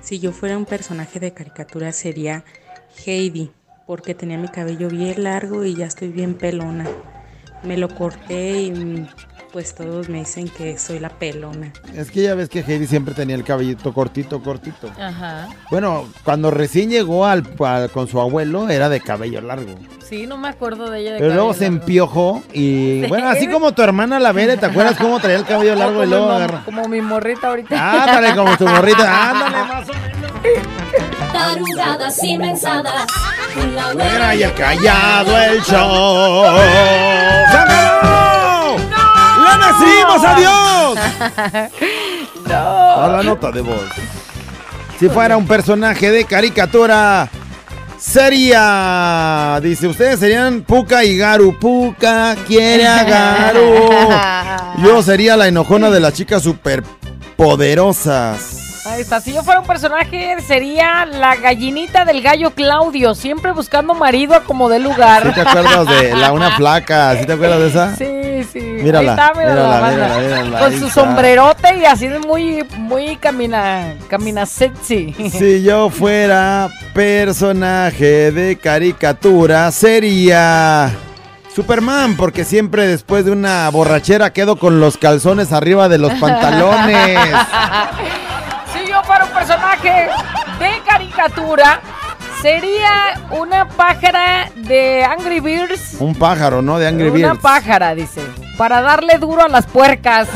Si yo fuera un personaje de caricatura sería Heidi, porque tenía mi cabello bien largo y ya estoy bien pelona. Me lo corté y pues todos me dicen que soy la pelona. Es que ya ves que Heidi siempre tenía el cabellito cortito, cortito. Ajá. Bueno, cuando recién llegó al, al- con su abuelo era de cabello largo. Sí, no me acuerdo de ella. de Pero luego se empiojó y Sí. bueno, así como tu hermana la Vere, ¿te acuerdas cómo traía el cabello largo y luego agarra? como mi morrita ahorita. Ándale, como tu morrita, ándale más o Tarugadas y mensadas. Con la y el callado el show. ¡Le decimos adiós! A la nota de voz. Si fuera un personaje de caricatura, sería. Dice, ustedes serían Puka y Garu. Puka quiere a Garu. Yo sería la enojona de las chicas superpoderosas. Ahí está. Si yo fuera un personaje, sería la gallinita del gallo Claudio, siempre buscando marido a como de lugar. ¿Sí te acuerdas de la una flaca? ¿Sí te acuerdas de esa? Sí, sí. Mírala, Ahí está, mírala, Con su sombrerote y así de muy, muy camina, camina sexy. Si yo fuera personaje de caricatura, sería Superman, porque siempre después de una borrachera quedo con los calzones arriba de los pantalones. Personaje de caricatura, sería una pájara de Angry Birds. Un pájaro, ¿no? De Angry Una Birds. pájara, dice. Para darle duro a las puercas.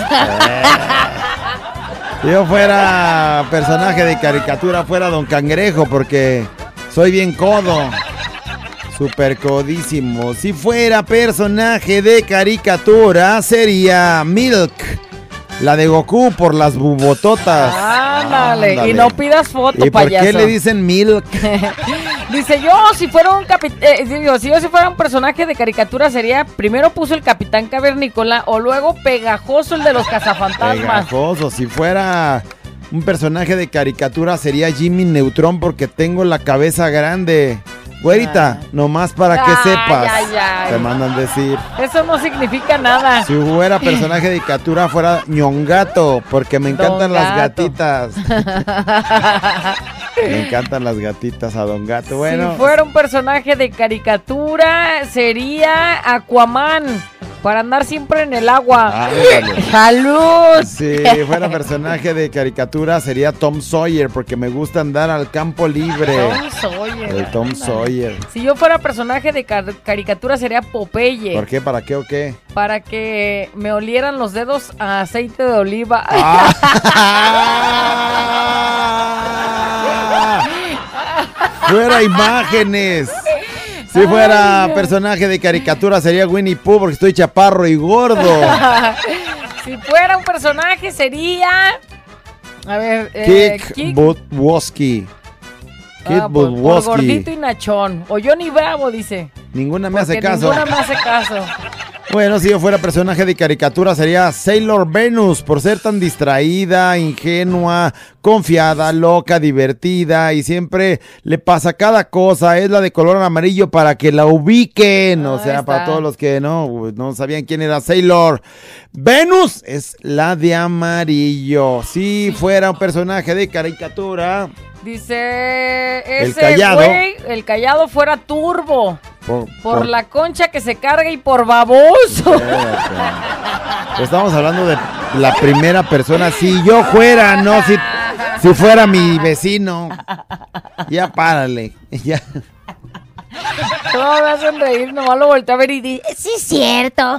Si yo fuera personaje de caricatura, fuera Don Cangrejo, porque soy bien codo. Super codísimo. Si fuera personaje de caricatura, sería Milk. La de Goku por las bubototas. Ándale. Ándale. Y no pidas foto, ¿Y por payaso. qué le dicen Milk? Dice, yo si fuera un capi- eh, digo, si yo si fuera un personaje de caricatura sería, primero puso el Capitán Cavernícola o luego Pegajoso el de los cazafantasmas. Pegajoso. Si fuera un personaje de caricatura, sería Jimmy Neutron porque tengo la cabeza grande. Güerita, nomás para que sepas. Te mandan decir. Eso no significa nada. Si fuera personaje de caricatura, fuera ñongato, porque me encantan las gatitas. me encantan las gatitas a Don Gato. Bueno, Si fuera un personaje de caricatura sería Aquaman para andar siempre en el agua. Ándale. ¡Salud! si fuera personaje de caricatura, sería Tom Sawyer, porque me gusta andar al campo libre. Tom Sawyer. El Tom Sawyer. Si yo fuera personaje de car- caricatura sería Popeye. ¿Por qué? ¿Para qué o qué? Para que me olieran los dedos a aceite de oliva. Fuera imágenes. Si fuera personaje de caricatura, sería Winnie Pooh, porque estoy chaparro y gordo. si fuera un personaje sería... A ver, eh, Kick Kick, Budwowski. Kid ah, por, por Budwowski. gordito y nachón. O Johnny Bravo, dice. Ninguna me hace caso. Ninguna me hace caso. Bueno, si yo fuera personaje de caricatura sería Sailor Venus por ser tan distraída, ingenua, confiada, loca, divertida y siempre le pasa cada cosa. Es la de color amarillo para que la ubiquen. O sea, para todos los que no, no sabían quién era Sailor. Venus es la de amarillo. Si fuera un personaje de caricatura. Dice El ese callado. güey, el callado fuera turbo. Por, Por por- la concha que se carga y por baboso. Estamos hablando de la primera persona. Si yo fuera, no si. Si fuera mi vecino. Ya párale. Ya. Todo me hacen reír, nomás lo volteo a ver y di, sí es cierto.